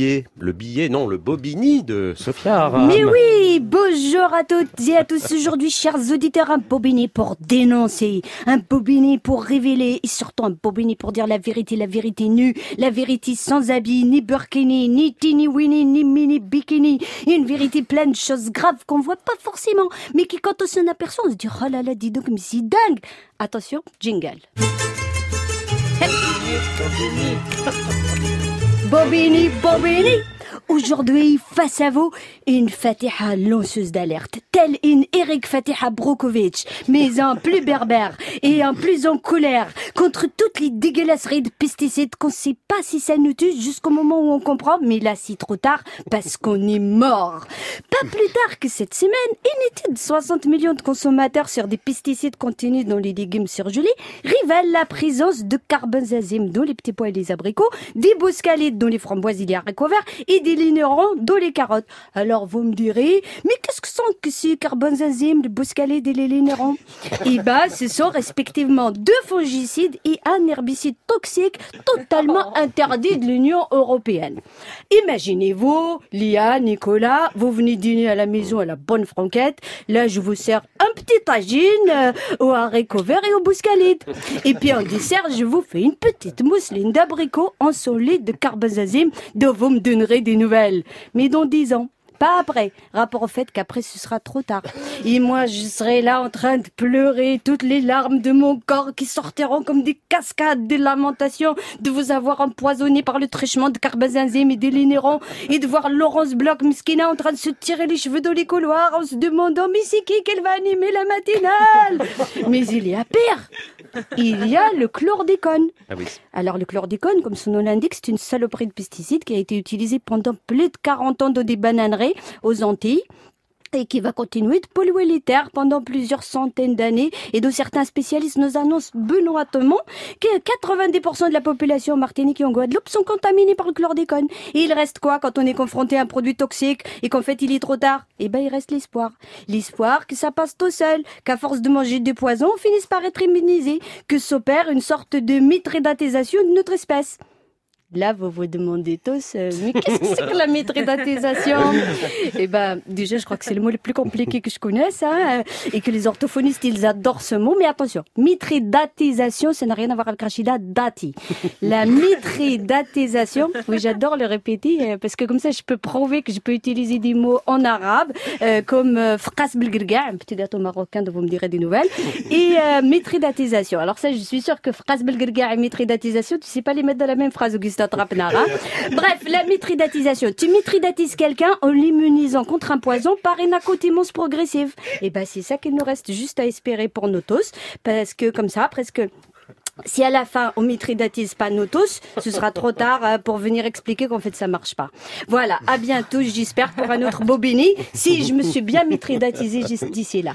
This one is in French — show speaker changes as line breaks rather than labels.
billet. Le billet, non, le bobini de Sophia
Mais oui, bonjour à toutes et à tous aujourd'hui, chers auditeurs, un bobini pour dénoncer, un bobini pour révéler et surtout un bobini pour dire la vérité, la vérité nue, la vérité sans habit, ni burkini, ni teeny winnie, ni mini bikini, une vérité pleine de choses graves qu'on voit pas forcément, mais qui quand on s'en aperçoit, on se dit oh là là, dis donc, mais c'est dingue. Attention, jingle. Bobini, Bobini Aujourd'hui, face à vous, une Fatiha lanceuse d'alerte, telle une Eric Fatiha Brokovic, mais en plus berbère et en plus en colère, contre toutes les dégueulasseries de pesticides qu'on sait pas si ça nous tue jusqu'au moment où on comprend, mais là c'est trop tard parce qu'on est mort. Pas plus tard que cette semaine, une étude de 60 millions de consommateurs sur des pesticides contenus dans les légumes surgelés révèle la présence de carbenzazime dans les petits pois et les abricots, des boscalides dans les framboises et les haricots verts et des lignerons dans les carottes. Alors vous me direz, mais qu'est-ce que sont que ces carbenzazime, le boscalides et les lignerons Eh ben, ce sont respectivement deux fongicides et un herbicide toxique totalement interdit de l'Union européenne. Imaginez-vous, Lia, Nicolas, vous venez dîner à la maison à la bonne franquette. Là, je vous sers un petit tagine euh, au haricot vert et au bouscalide. Et puis en dessert, je vous fais une petite mousseline d'abricot en solide de carbazazime dont vous me donnerez des nouvelles. Mais dans dix ans. Pas après. Rapport au fait qu'après ce sera trop tard. Et moi, je serai là en train de pleurer toutes les larmes de mon corps qui sortiront comme des cascades de lamentations de vous avoir empoisonné par le trichement de carbazenzime et des et de voir Laurence Bloch Miskina en train de se tirer les cheveux dans les couloirs en se demandant mais c'est qui qu'elle va animer la matinale? Mais il y a pire il y a le chlordécone.
Ah oui.
Alors le chlordécone, comme son nom l'indique, c'est une saloperie de pesticide qui a été utilisée pendant plus de 40 ans dans des bananeries aux Antilles et qui va continuer de polluer les terres pendant plusieurs centaines d'années et dont certains spécialistes nous annoncent benoîtement que 90% de la population en Martinique et en Guadeloupe sont contaminés par le chlordécone. Et il reste quoi quand on est confronté à un produit toxique et qu'en fait il est trop tard? Eh ben il reste l'espoir. L'espoir que ça passe tout seul, qu'à force de manger des poisons, on finisse par être immunisé, que s'opère une sorte de mitrédatisation de notre espèce. Là, vous vous demandez tous, euh, mais qu'est-ce que c'est que la métridatisation Eh ben, déjà, je crois que c'est le mot le plus compliqué que je connaisse, hein, et que les orthophonistes, ils adorent ce mot. Mais attention, mitridatisation, ça n'a rien à voir avec Rachida Dati. La mitridatisation, oui, j'adore le répéter, euh, parce que comme ça, je peux prouver que je peux utiliser des mots en arabe, euh, comme euh, fras belgirga, un petit gâteau marocain dont vous me direz des nouvelles, et euh, mitridatisation. Alors ça, je suis sûre que fras belgirga et mitridatisation, tu sais pas les mettre dans la même phrase, Augustin Bref, la mitridatisation. Tu mitridatises quelqu'un en l'immunisant contre un poison par une accoutumance progressive. Et ben, c'est ça qu'il nous reste juste à espérer pour nous tous, parce que comme ça, presque si à la fin on mitridatise pas nous tous, ce sera trop tard euh, pour venir expliquer qu'en fait ça marche pas. Voilà, à bientôt, j'espère pour un autre Bobini, si je me suis bien mitridatisé d'ici là.